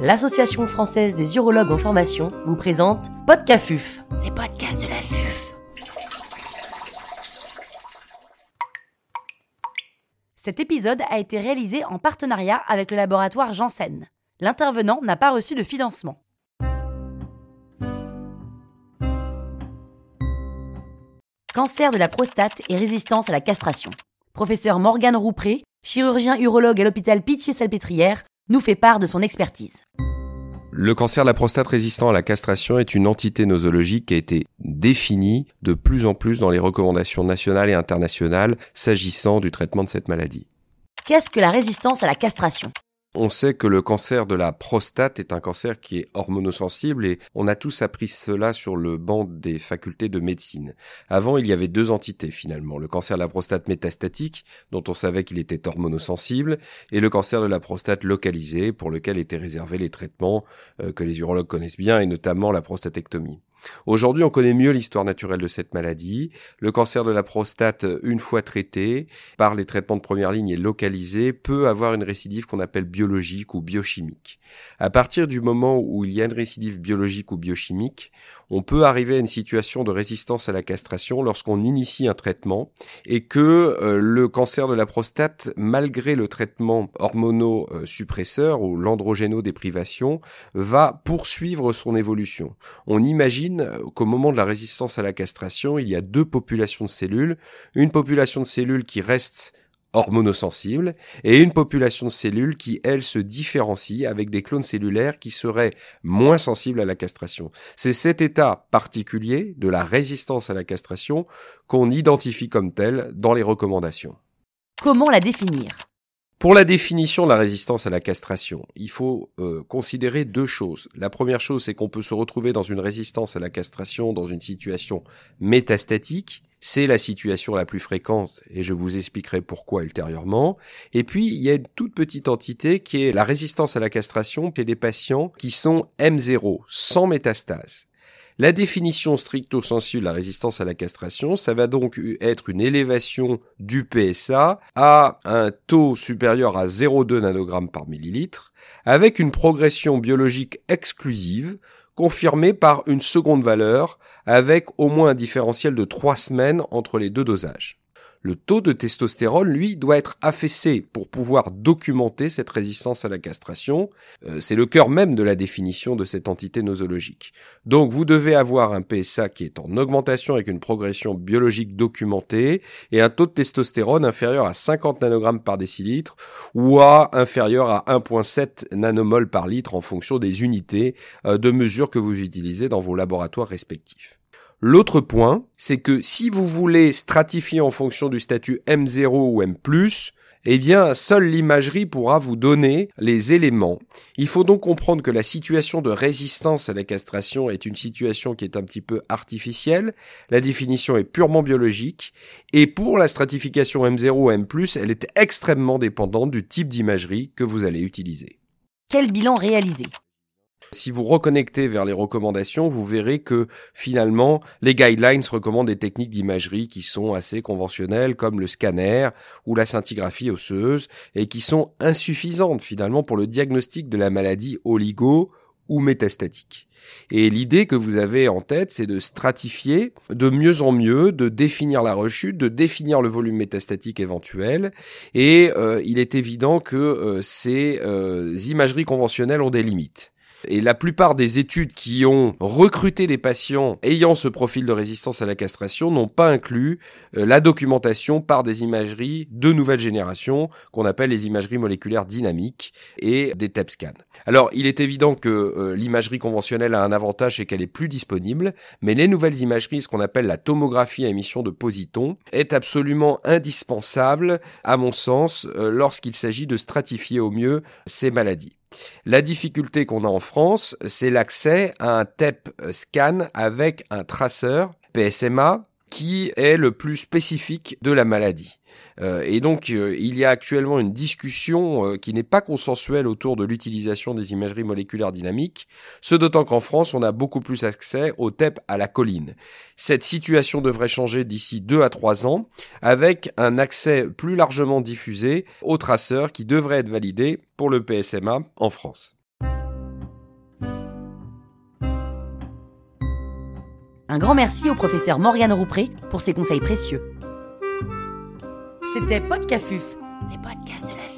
l'Association française des urologues en formation vous présente Podcafuf, les podcasts de la FUF. Cet épisode a été réalisé en partenariat avec le laboratoire Janssen. L'intervenant n'a pas reçu de financement. Cancer de la prostate et résistance à la castration. Professeur Morgane Roupré, chirurgien urologue à l'hôpital Pitié-Salpêtrière, nous fait part de son expertise. Le cancer de la prostate résistant à la castration est une entité nosologique qui a été définie de plus en plus dans les recommandations nationales et internationales s'agissant du traitement de cette maladie. Qu'est-ce que la résistance à la castration? On sait que le cancer de la prostate est un cancer qui est hormonosensible et on a tous appris cela sur le banc des facultés de médecine. Avant, il y avait deux entités finalement. Le cancer de la prostate métastatique, dont on savait qu'il était hormonosensible, et le cancer de la prostate localisé, pour lequel étaient réservés les traitements euh, que les urologues connaissent bien, et notamment la prostatectomie. Aujourd'hui, on connaît mieux l'histoire naturelle de cette maladie. Le cancer de la prostate, une fois traité par les traitements de première ligne et localisé, peut avoir une récidive qu'on appelle biologique ou biochimique. À partir du moment où il y a une récidive biologique ou biochimique, on peut arriver à une situation de résistance à la castration lorsqu'on initie un traitement et que euh, le cancer de la prostate, malgré le traitement hormonosuppresseur ou l'androgénodéprivation, va poursuivre son évolution. On imagine qu'au moment de la résistance à la castration, il y a deux populations de cellules. Une population de cellules qui reste hormonosensible et une population de cellules qui, elles, se différencient avec des clones cellulaires qui seraient moins sensibles à la castration. C'est cet état particulier de la résistance à la castration qu'on identifie comme tel dans les recommandations. Comment la définir? Pour la définition de la résistance à la castration, il faut euh, considérer deux choses. La première chose, c'est qu'on peut se retrouver dans une résistance à la castration dans une situation métastatique. C'est la situation la plus fréquente et je vous expliquerai pourquoi ultérieurement. Et puis, il y a une toute petite entité qui est la résistance à la castration chez des patients qui sont M0, sans métastase. La définition stricto sensu de la résistance à la castration, ça va donc être une élévation du PSA à un taux supérieur à 0,2 nanogrammes par millilitre, avec une progression biologique exclusive confirmée par une seconde valeur avec au moins un différentiel de 3 semaines entre les deux dosages le taux de testostérone, lui, doit être affaissé pour pouvoir documenter cette résistance à la castration. Euh, c'est le cœur même de la définition de cette entité nosologique. Donc vous devez avoir un PSA qui est en augmentation avec une progression biologique documentée et un taux de testostérone inférieur à 50 nanogrammes par décilitre ou à inférieur à 1,7 nanomol par litre en fonction des unités euh, de mesure que vous utilisez dans vos laboratoires respectifs. L'autre point, c'est que si vous voulez stratifier en fonction du statut M0 ou M+, eh bien, seule l'imagerie pourra vous donner les éléments. Il faut donc comprendre que la situation de résistance à la castration est une situation qui est un petit peu artificielle. La définition est purement biologique. Et pour la stratification M0 ou M+, elle est extrêmement dépendante du type d'imagerie que vous allez utiliser. Quel bilan réalisé si vous reconnectez vers les recommandations, vous verrez que finalement, les guidelines recommandent des techniques d'imagerie qui sont assez conventionnelles comme le scanner ou la scintigraphie osseuse et qui sont insuffisantes finalement pour le diagnostic de la maladie oligo ou métastatique. Et l'idée que vous avez en tête, c'est de stratifier de mieux en mieux, de définir la rechute, de définir le volume métastatique éventuel. Et euh, il est évident que euh, ces euh, imageries conventionnelles ont des limites. Et la plupart des études qui ont recruté des patients ayant ce profil de résistance à la castration n'ont pas inclus euh, la documentation par des imageries de nouvelle génération qu'on appelle les imageries moléculaires dynamiques et des TEP scans. Alors, il est évident que euh, l'imagerie conventionnelle a un avantage, c'est qu'elle est plus disponible, mais les nouvelles imageries, ce qu'on appelle la tomographie à émission de positons, est absolument indispensable, à mon sens, euh, lorsqu'il s'agit de stratifier au mieux ces maladies. La difficulté qu'on a en France, c'est l'accès à un TEP scan avec un traceur PSMA qui est le plus spécifique de la maladie. Euh, et donc, euh, il y a actuellement une discussion euh, qui n'est pas consensuelle autour de l'utilisation des imageries moléculaires dynamiques, ce d'autant qu'en France, on a beaucoup plus accès au TEP à la colline. Cette situation devrait changer d'ici deux à trois ans, avec un accès plus largement diffusé aux traceurs qui devraient être validés pour le PSMA en France. Un grand merci au professeur Morgane Roupré pour ses conseils précieux. C'était Podcafuf, les podcasts de